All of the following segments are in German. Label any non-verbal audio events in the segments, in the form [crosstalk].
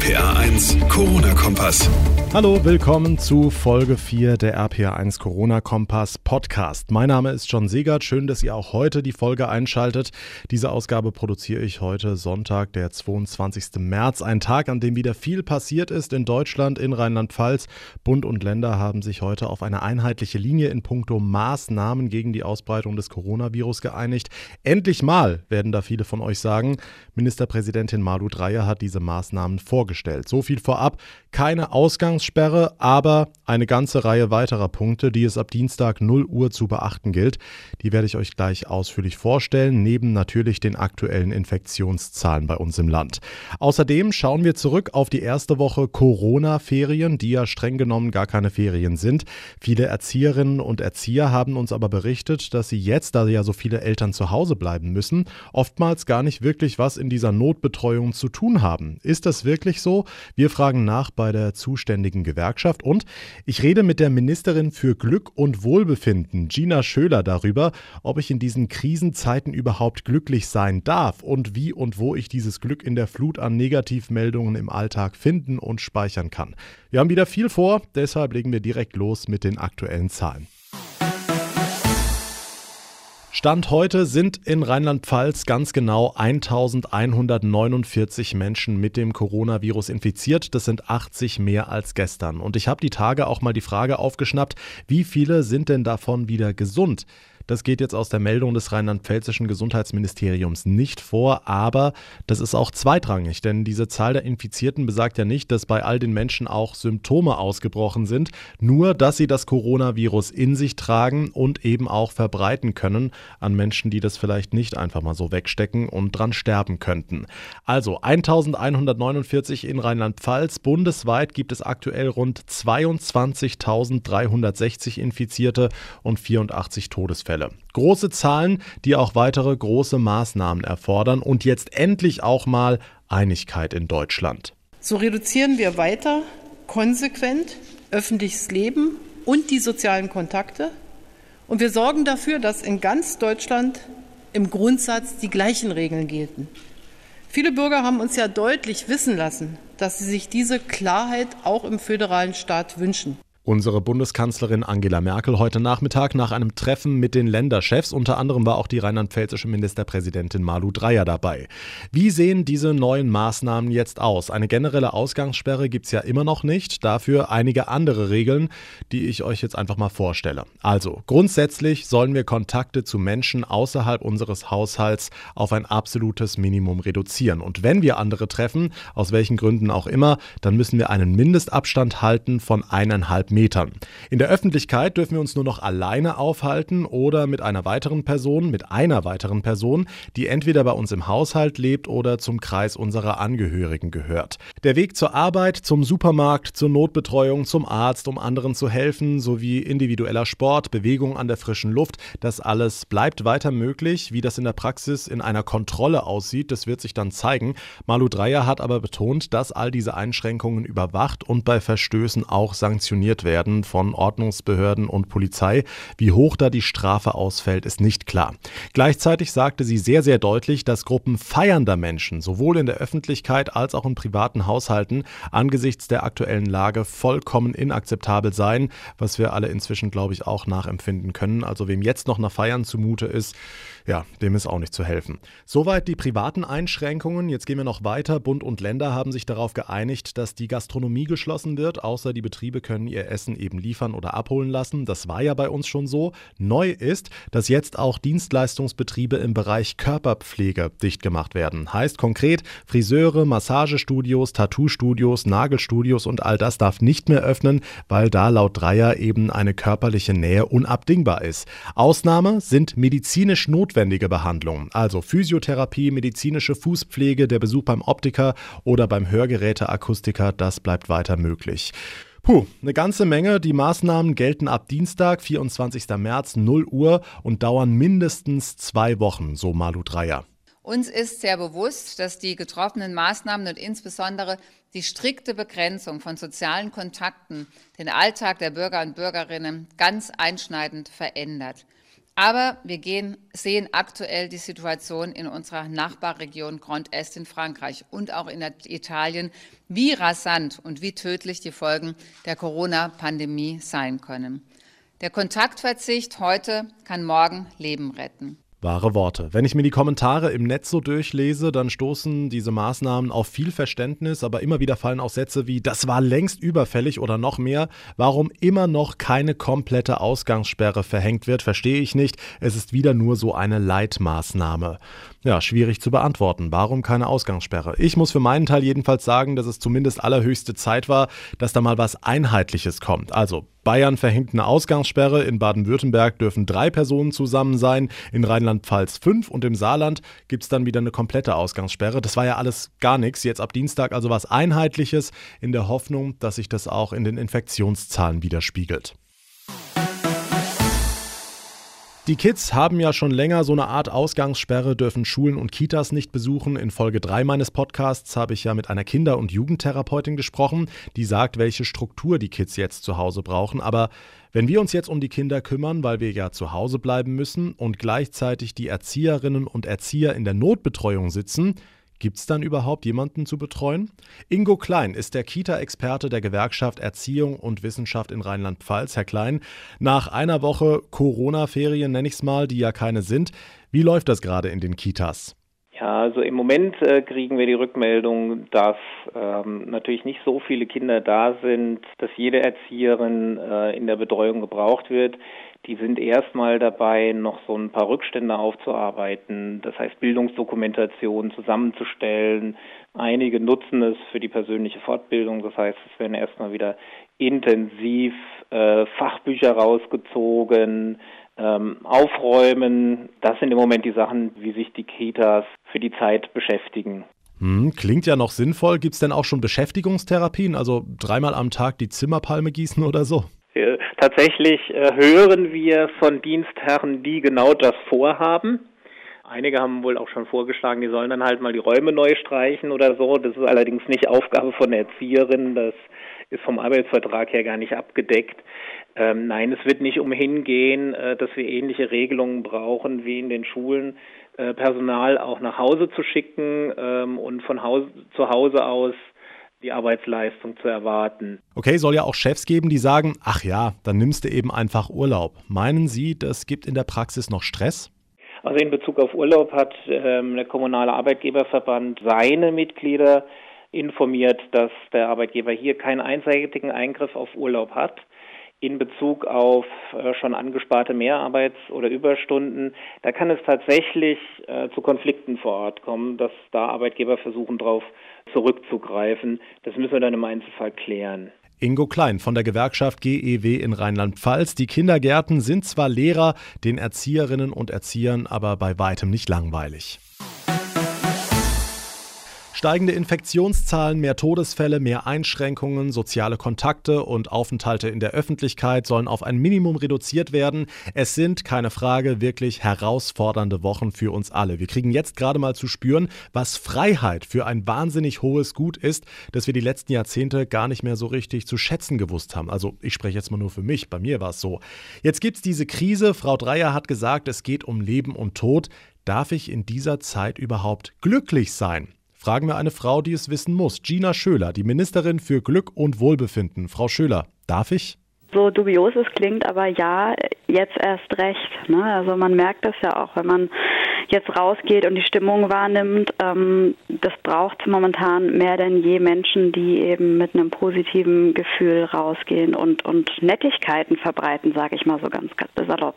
RPA 1, Corona-Kompass. Hallo, willkommen zu Folge 4 der RPA1 Corona Kompass Podcast. Mein Name ist John Segert. Schön, dass ihr auch heute die Folge einschaltet. Diese Ausgabe produziere ich heute Sonntag, der 22. März. Ein Tag, an dem wieder viel passiert ist in Deutschland, in Rheinland-Pfalz. Bund und Länder haben sich heute auf eine einheitliche Linie in puncto Maßnahmen gegen die Ausbreitung des Coronavirus geeinigt. Endlich mal, werden da viele von euch sagen. Ministerpräsidentin Malu Dreyer hat diese Maßnahmen vorgestellt. So viel vorab. Keine Ausgangs Ausgangssperre, aber eine ganze Reihe weiterer Punkte, die es ab Dienstag 0 Uhr zu beachten gilt. Die werde ich euch gleich ausführlich vorstellen, neben natürlich den aktuellen Infektionszahlen bei uns im Land. Außerdem schauen wir zurück auf die erste Woche Corona-Ferien, die ja streng genommen gar keine Ferien sind. Viele Erzieherinnen und Erzieher haben uns aber berichtet, dass sie jetzt, da ja so viele Eltern zu Hause bleiben müssen, oftmals gar nicht wirklich was in dieser Notbetreuung zu tun haben. Ist das wirklich so? Wir fragen nach bei der zuständigen Gewerkschaft. Und ich rede mit der Ministerin für Glück und Wohlbefinden, Gina Schöler, darüber, ob ich in diesen Krisenzeiten überhaupt glücklich sein darf und wie und wo ich dieses Glück in der Flut an Negativmeldungen im Alltag finden und speichern kann. Wir haben wieder viel vor, deshalb legen wir direkt los mit den aktuellen Zahlen. Stand heute sind in Rheinland-Pfalz ganz genau 1149 Menschen mit dem Coronavirus infiziert. Das sind 80 mehr als gestern. Und ich habe die Tage auch mal die Frage aufgeschnappt, wie viele sind denn davon wieder gesund? Das geht jetzt aus der Meldung des rheinland-pfälzischen Gesundheitsministeriums nicht vor, aber das ist auch zweitrangig, denn diese Zahl der Infizierten besagt ja nicht, dass bei all den Menschen auch Symptome ausgebrochen sind, nur dass sie das Coronavirus in sich tragen und eben auch verbreiten können an Menschen, die das vielleicht nicht einfach mal so wegstecken und dran sterben könnten. Also 1149 in Rheinland-Pfalz, bundesweit gibt es aktuell rund 22.360 Infizierte und 84 Todesfälle. Fälle. Große Zahlen, die auch weitere große Maßnahmen erfordern und jetzt endlich auch mal Einigkeit in Deutschland. So reduzieren wir weiter konsequent öffentliches Leben und die sozialen Kontakte. Und wir sorgen dafür, dass in ganz Deutschland im Grundsatz die gleichen Regeln gelten. Viele Bürger haben uns ja deutlich wissen lassen, dass sie sich diese Klarheit auch im föderalen Staat wünschen. Unsere Bundeskanzlerin Angela Merkel heute Nachmittag nach einem Treffen mit den Länderchefs. Unter anderem war auch die rheinland-pfälzische Ministerpräsidentin Malu Dreyer dabei. Wie sehen diese neuen Maßnahmen jetzt aus? Eine generelle Ausgangssperre gibt es ja immer noch nicht. Dafür einige andere Regeln, die ich euch jetzt einfach mal vorstelle. Also, grundsätzlich sollen wir Kontakte zu Menschen außerhalb unseres Haushalts auf ein absolutes Minimum reduzieren. Und wenn wir andere treffen, aus welchen Gründen auch immer, dann müssen wir einen Mindestabstand halten von eineinhalb Metern. In der Öffentlichkeit dürfen wir uns nur noch alleine aufhalten oder mit einer weiteren Person, mit einer weiteren Person, die entweder bei uns im Haushalt lebt oder zum Kreis unserer Angehörigen gehört. Der Weg zur Arbeit, zum Supermarkt, zur Notbetreuung, zum Arzt, um anderen zu helfen, sowie individueller Sport, Bewegung an der frischen Luft, das alles bleibt weiter möglich. Wie das in der Praxis in einer Kontrolle aussieht, das wird sich dann zeigen. Malu Dreyer hat aber betont, dass all diese Einschränkungen überwacht und bei Verstößen auch sanktioniert kontrolliert werden von Ordnungsbehörden und Polizei. Wie hoch da die Strafe ausfällt, ist nicht klar. Gleichzeitig sagte sie sehr, sehr deutlich, dass Gruppen feiernder Menschen sowohl in der Öffentlichkeit als auch in privaten Haushalten angesichts der aktuellen Lage vollkommen inakzeptabel seien, was wir alle inzwischen, glaube ich, auch nachempfinden können. Also wem jetzt noch nach Feiern zumute ist, ja, dem ist auch nicht zu helfen. Soweit die privaten Einschränkungen. Jetzt gehen wir noch weiter. Bund und Länder haben sich darauf geeinigt, dass die Gastronomie geschlossen wird, außer die Betriebe können ihr Essen eben liefern oder abholen lassen. Das war ja bei uns schon so. Neu ist, dass jetzt auch Dienstleistungsbetriebe im Bereich Körperpflege dicht gemacht werden. Heißt konkret, Friseure, Massagestudios, Tattoo-Studios, Nagelstudios und all das darf nicht mehr öffnen, weil da laut Dreier eben eine körperliche Nähe unabdingbar ist. Ausnahme sind medizinisch notwendige Behandlungen, also Physiotherapie, medizinische Fußpflege, der Besuch beim Optiker oder beim Hörgeräteakustiker, das bleibt weiter möglich. Puh, eine ganze Menge. Die Maßnahmen gelten ab Dienstag, 24. März, 0 Uhr und dauern mindestens zwei Wochen, so Malu Dreier. Uns ist sehr bewusst, dass die getroffenen Maßnahmen und insbesondere die strikte Begrenzung von sozialen Kontakten den Alltag der Bürger und Bürgerinnen ganz einschneidend verändert. Aber wir gehen, sehen aktuell die Situation in unserer Nachbarregion Grand Est in Frankreich und auch in Italien, wie rasant und wie tödlich die Folgen der Corona-Pandemie sein können. Der Kontaktverzicht heute kann morgen Leben retten. Wahre Worte. Wenn ich mir die Kommentare im Netz so durchlese, dann stoßen diese Maßnahmen auf viel Verständnis, aber immer wieder fallen auch Sätze wie, das war längst überfällig oder noch mehr. Warum immer noch keine komplette Ausgangssperre verhängt wird, verstehe ich nicht. Es ist wieder nur so eine Leitmaßnahme. Ja, schwierig zu beantworten. Warum keine Ausgangssperre? Ich muss für meinen Teil jedenfalls sagen, dass es zumindest allerhöchste Zeit war, dass da mal was Einheitliches kommt. Also Bayern verhängt eine Ausgangssperre, in Baden-Württemberg dürfen drei Personen zusammen sein, in Rheinland-Pfalz fünf und im Saarland gibt es dann wieder eine komplette Ausgangssperre. Das war ja alles gar nichts. Jetzt ab Dienstag also was Einheitliches in der Hoffnung, dass sich das auch in den Infektionszahlen widerspiegelt. Die Kids haben ja schon länger so eine Art Ausgangssperre, dürfen Schulen und Kitas nicht besuchen. In Folge 3 meines Podcasts habe ich ja mit einer Kinder- und Jugendtherapeutin gesprochen, die sagt, welche Struktur die Kids jetzt zu Hause brauchen. Aber wenn wir uns jetzt um die Kinder kümmern, weil wir ja zu Hause bleiben müssen und gleichzeitig die Erzieherinnen und Erzieher in der Notbetreuung sitzen, Gibt es dann überhaupt jemanden zu betreuen? Ingo Klein ist der Kita-Experte der Gewerkschaft Erziehung und Wissenschaft in Rheinland-Pfalz. Herr Klein, nach einer Woche Corona-Ferien, nenne ich es mal, die ja keine sind, wie läuft das gerade in den Kitas? Ja, also im Moment äh, kriegen wir die Rückmeldung, dass ähm, natürlich nicht so viele Kinder da sind, dass jede Erzieherin äh, in der Betreuung gebraucht wird. Die sind erstmal dabei, noch so ein paar Rückstände aufzuarbeiten, das heißt Bildungsdokumentation zusammenzustellen. Einige nutzen es für die persönliche Fortbildung, das heißt, es werden erstmal wieder intensiv äh, Fachbücher rausgezogen, ähm, aufräumen. Das sind im Moment die Sachen, wie sich die Kitas für die Zeit beschäftigen. Hm, klingt ja noch sinnvoll. Gibt es denn auch schon Beschäftigungstherapien, also dreimal am Tag die Zimmerpalme gießen oder so? Tatsächlich äh, hören wir von Dienstherren, die genau das vorhaben. Einige haben wohl auch schon vorgeschlagen, die sollen dann halt mal die Räume neu streichen oder so. Das ist allerdings nicht Aufgabe von der Erzieherin. Das ist vom Arbeitsvertrag her gar nicht abgedeckt. Ähm, nein, es wird nicht umhin gehen, äh, dass wir ähnliche Regelungen brauchen wie in den Schulen, äh, Personal auch nach Hause zu schicken ähm, und von Haus zu Hause aus die Arbeitsleistung zu erwarten. Okay, soll ja auch Chefs geben, die sagen, ach ja, dann nimmst du eben einfach Urlaub. Meinen Sie, das gibt in der Praxis noch Stress? Also in Bezug auf Urlaub hat ähm, der kommunale Arbeitgeberverband seine Mitglieder informiert, dass der Arbeitgeber hier keinen einseitigen Eingriff auf Urlaub hat in Bezug auf äh, schon angesparte Mehrarbeits- oder Überstunden, da kann es tatsächlich äh, zu Konflikten vor Ort kommen, dass da Arbeitgeber versuchen, darauf zurückzugreifen. Das müssen wir dann im Einzelfall klären. Ingo Klein von der Gewerkschaft GEW in Rheinland-Pfalz. Die Kindergärten sind zwar Lehrer, den Erzieherinnen und Erziehern aber bei weitem nicht langweilig. Steigende Infektionszahlen, mehr Todesfälle, mehr Einschränkungen, soziale Kontakte und Aufenthalte in der Öffentlichkeit sollen auf ein Minimum reduziert werden. Es sind, keine Frage, wirklich herausfordernde Wochen für uns alle. Wir kriegen jetzt gerade mal zu spüren, was Freiheit für ein wahnsinnig hohes Gut ist, das wir die letzten Jahrzehnte gar nicht mehr so richtig zu schätzen gewusst haben. Also ich spreche jetzt mal nur für mich, bei mir war es so. Jetzt gibt es diese Krise, Frau Dreier hat gesagt, es geht um Leben und Tod. Darf ich in dieser Zeit überhaupt glücklich sein? Fragen wir eine Frau, die es wissen muss. Gina Schöler, die Ministerin für Glück und Wohlbefinden. Frau Schöler, darf ich? So dubios es klingt, aber ja, jetzt erst recht. Ne? Also man merkt das ja auch, wenn man jetzt rausgeht und die Stimmung wahrnimmt. Ähm, das braucht momentan mehr denn je Menschen, die eben mit einem positiven Gefühl rausgehen und, und Nettigkeiten verbreiten, sage ich mal so ganz, ganz salopp.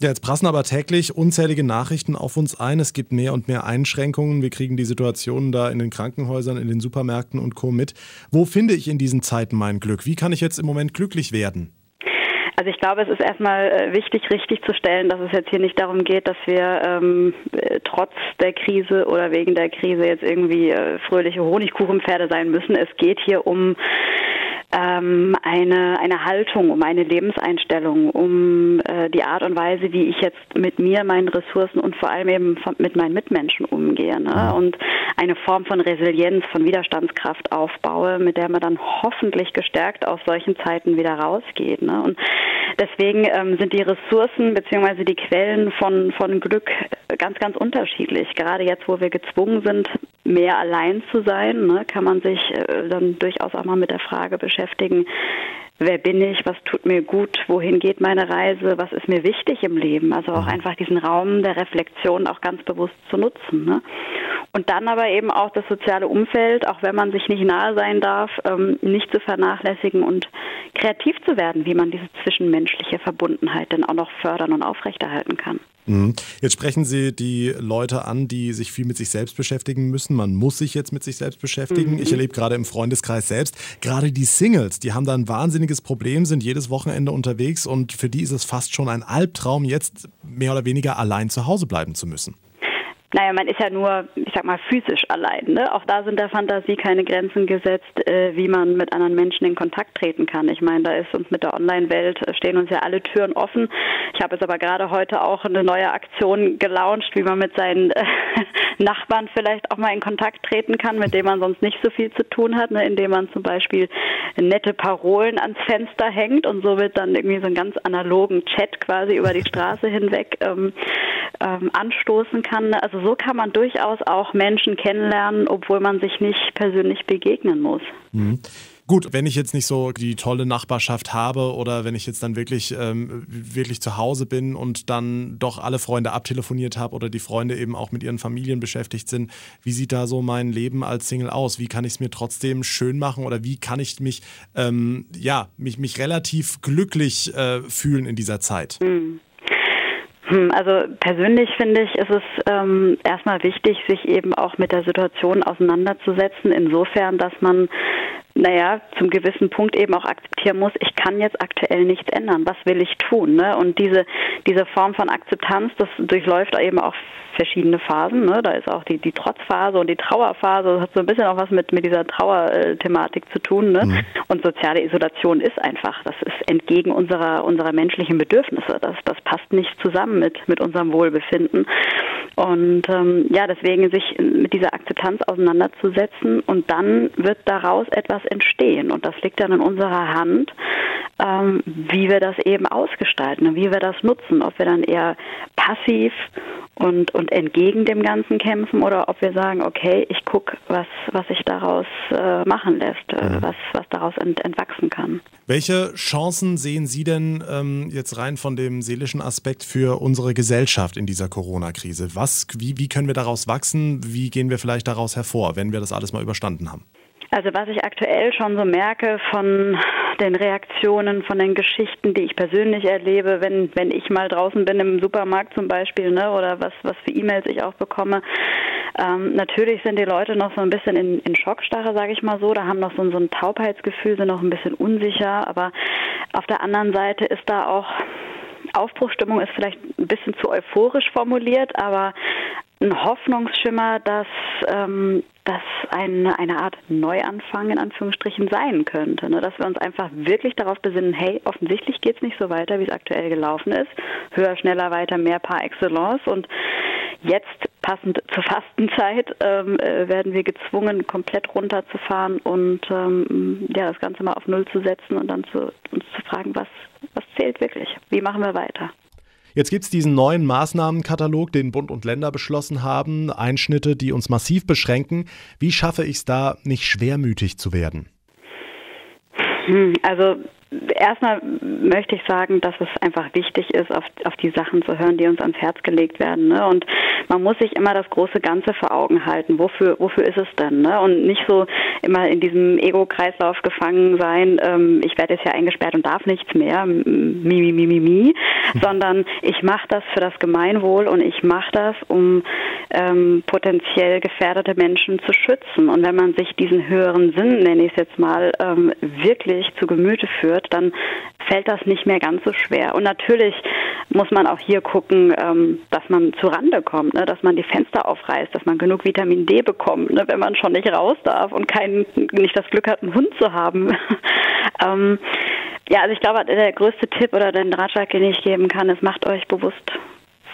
Ja, jetzt prassen aber täglich unzählige Nachrichten auf uns ein. Es gibt mehr und mehr Einschränkungen. Wir kriegen die Situationen da in den Krankenhäusern, in den Supermärkten und Co. mit. Wo finde ich in diesen Zeiten mein Glück? Wie kann ich jetzt im Moment glücklich werden? Also ich glaube, es ist erstmal äh, wichtig, richtig zu stellen, dass es jetzt hier nicht darum geht, dass wir ähm, äh, trotz der Krise oder wegen der Krise jetzt irgendwie äh, fröhliche Honigkuchenpferde sein müssen. Es geht hier um ähm, eine, eine Haltung, um eine Lebenseinstellung, um äh, die Art und Weise, wie ich jetzt mit mir, meinen Ressourcen und vor allem eben von, mit meinen Mitmenschen umgehe. Ne? Und eine Form von Resilienz, von Widerstandskraft aufbaue, mit der man dann hoffentlich gestärkt aus solchen Zeiten wieder rausgeht. Ne? Und deswegen ähm, sind die Ressourcen bzw. die Quellen von, von Glück ganz, ganz unterschiedlich. Gerade jetzt, wo wir gezwungen sind, mehr allein zu sein, ne, kann man sich äh, dann durchaus auch mal mit der Frage beschäftigen, wer bin ich, was tut mir gut, wohin geht meine Reise, was ist mir wichtig im Leben. Also auch mhm. einfach diesen Raum der Reflexion auch ganz bewusst zu nutzen. Ne? Und dann aber eben auch das soziale Umfeld, auch wenn man sich nicht nahe sein darf, ähm, nicht zu vernachlässigen und kreativ zu werden, wie man diese zwischenmenschliche Verbundenheit dann auch noch fördern und aufrechterhalten kann. Mhm. Jetzt sprechen Sie die Leute an, die sich viel mit sich selbst beschäftigen müssen. Man muss sich jetzt mit sich selbst beschäftigen. Mhm. Ich erlebe gerade im Freundeskreis selbst, gerade die Singles, die haben da ein wahnsinniges Problem, sind jedes Wochenende unterwegs und für die ist es fast schon ein Albtraum, jetzt mehr oder weniger allein zu Hause bleiben zu müssen. Naja, man ist ja nur, ich sag mal, physisch allein. Ne? Auch da sind der Fantasie keine Grenzen gesetzt, äh, wie man mit anderen Menschen in Kontakt treten kann. Ich meine, da ist uns mit der Online-Welt, äh, stehen uns ja alle Türen offen. Ich habe jetzt aber gerade heute auch eine neue Aktion gelauncht, wie man mit seinen äh, [laughs] Nachbarn vielleicht auch mal in Kontakt treten kann, mit dem man sonst nicht so viel zu tun hat, ne? indem man zum Beispiel nette Parolen ans Fenster hängt und somit dann irgendwie so einen ganz analogen Chat quasi über die Straße hinweg ähm, ähm, anstoßen kann. Also so kann man durchaus auch Menschen kennenlernen, obwohl man sich nicht persönlich begegnen muss. Mhm. Gut, wenn ich jetzt nicht so die tolle Nachbarschaft habe oder wenn ich jetzt dann wirklich, ähm, wirklich zu Hause bin und dann doch alle Freunde abtelefoniert habe oder die Freunde eben auch mit ihren Familien beschäftigt sind, wie sieht da so mein Leben als Single aus? Wie kann ich es mir trotzdem schön machen oder wie kann ich mich, ähm, ja, mich, mich relativ glücklich äh, fühlen in dieser Zeit? Mhm. Hm, also persönlich finde ich, ist es ähm, erstmal wichtig, sich eben auch mit der Situation auseinanderzusetzen, insofern, dass man naja, zum gewissen Punkt eben auch akzeptieren muss, ich kann jetzt aktuell nichts ändern. Was will ich tun? Ne? Und diese, diese Form von Akzeptanz, das durchläuft eben auch verschiedene Phasen. Ne? Da ist auch die, die Trotzphase und die Trauerphase. Das hat so ein bisschen auch was mit, mit dieser Trauerthematik zu tun. Ne? Mhm. Und soziale Isolation ist einfach, das ist entgegen unserer, unserer menschlichen Bedürfnisse. Das, das passt nicht zusammen mit, mit unserem Wohlbefinden. Und ähm, ja, deswegen sich mit dieser Akzeptanz auseinanderzusetzen und dann wird daraus etwas entstehen. Und das liegt dann in unserer Hand, ähm, wie wir das eben ausgestalten und wie wir das nutzen. Ob wir dann eher passiv und, und entgegen dem Ganzen kämpfen oder ob wir sagen, okay, ich gucke, was, was sich daraus äh, machen lässt, äh, mhm. was, was daraus ent, entwachsen kann. Welche Chancen sehen Sie denn ähm, jetzt rein von dem seelischen Aspekt für unsere Gesellschaft in dieser Corona-Krise? wie, wie können wir daraus wachsen? Wie gehen wir vielleicht daraus hervor, wenn wir das alles mal überstanden haben? Also was ich aktuell schon so merke von den Reaktionen, von den Geschichten, die ich persönlich erlebe, wenn, wenn ich mal draußen bin im Supermarkt zum Beispiel, ne, oder was, was für E-Mails ich auch bekomme. Ähm, natürlich sind die Leute noch so ein bisschen in, in Schockstarre, sage ich mal so, da haben noch so, so ein Taubheitsgefühl, sind noch ein bisschen unsicher, aber auf der anderen Seite ist da auch Aufbruchstimmung ist vielleicht ein bisschen zu euphorisch formuliert, aber ein Hoffnungsschimmer, dass ähm, das eine, eine Art Neuanfang in Anführungsstrichen sein könnte. Ne? Dass wir uns einfach wirklich darauf besinnen, hey, offensichtlich geht es nicht so weiter, wie es aktuell gelaufen ist. Höher, schneller, weiter, mehr par excellence. Und jetzt, passend zur Fastenzeit, ähm, äh, werden wir gezwungen, komplett runterzufahren und ähm, ja, das Ganze mal auf Null zu setzen und dann zu, uns zu fragen, was, was zählt wirklich? Wie machen wir weiter? Jetzt gibt es diesen neuen Maßnahmenkatalog, den Bund und Länder beschlossen haben, Einschnitte, die uns massiv beschränken. Wie schaffe ich es da, nicht schwermütig zu werden? Hm, also erstmal möchte ich sagen, dass es einfach wichtig ist, auf, auf die Sachen zu hören, die uns ans Herz gelegt werden. Ne? Und man muss sich immer das große Ganze vor Augen halten. Wofür, wofür ist es denn? Ne? Und nicht so immer in diesem Ego-Kreislauf gefangen sein, ähm, ich werde jetzt ja eingesperrt und darf nichts mehr, mi, mi, mi, mi, mi, sondern ich mache das für das Gemeinwohl und ich mache das, um ähm, potenziell gefährdete Menschen zu schützen. Und wenn man sich diesen höheren Sinn, nenne ich es jetzt mal, ähm, wirklich zu Gemüte führt, wird, dann fällt das nicht mehr ganz so schwer. Und natürlich muss man auch hier gucken, ähm, dass man zu Rande kommt, ne? dass man die Fenster aufreißt, dass man genug Vitamin D bekommt, ne? wenn man schon nicht raus darf und kein, nicht das Glück hat, einen Hund zu haben. [laughs] ähm, ja, also ich glaube, der größte Tipp oder den Ratschlag, den ich geben kann, ist, macht euch bewusst,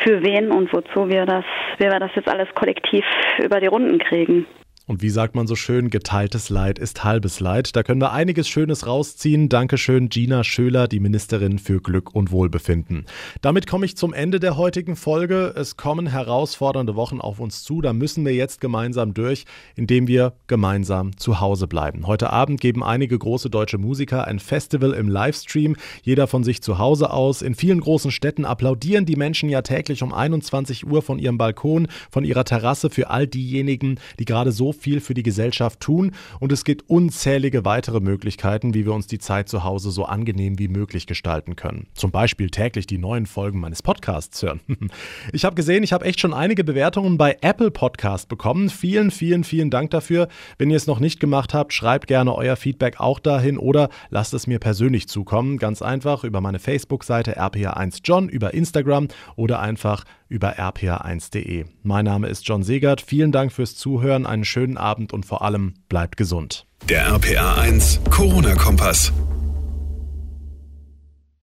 für wen und wozu wir das, wie wir das jetzt alles kollektiv über die Runden kriegen. Und wie sagt man so schön, geteiltes Leid ist halbes Leid. Da können wir einiges Schönes rausziehen. Dankeschön, Gina Schöler, die Ministerin für Glück und Wohlbefinden. Damit komme ich zum Ende der heutigen Folge. Es kommen herausfordernde Wochen auf uns zu. Da müssen wir jetzt gemeinsam durch, indem wir gemeinsam zu Hause bleiben. Heute Abend geben einige große deutsche Musiker ein Festival im Livestream. Jeder von sich zu Hause aus. In vielen großen Städten applaudieren die Menschen ja täglich um 21 Uhr von ihrem Balkon, von ihrer Terrasse für all diejenigen, die gerade so viel für die Gesellschaft tun und es gibt unzählige weitere Möglichkeiten, wie wir uns die Zeit zu Hause so angenehm wie möglich gestalten können. Zum Beispiel täglich die neuen Folgen meines Podcasts hören. [laughs] Ich habe gesehen, ich habe echt schon einige Bewertungen bei Apple Podcast bekommen. Vielen, vielen, vielen Dank dafür. Wenn ihr es noch nicht gemacht habt, schreibt gerne euer Feedback auch dahin oder lasst es mir persönlich zukommen. Ganz einfach über meine Facebook-Seite rpa1john, über Instagram oder einfach über rpa1.de. Mein Name ist John Segert. Vielen Dank fürs Zuhören, einen schönen Abend und vor allem bleibt gesund. Der RPA1 Corona-Kompass.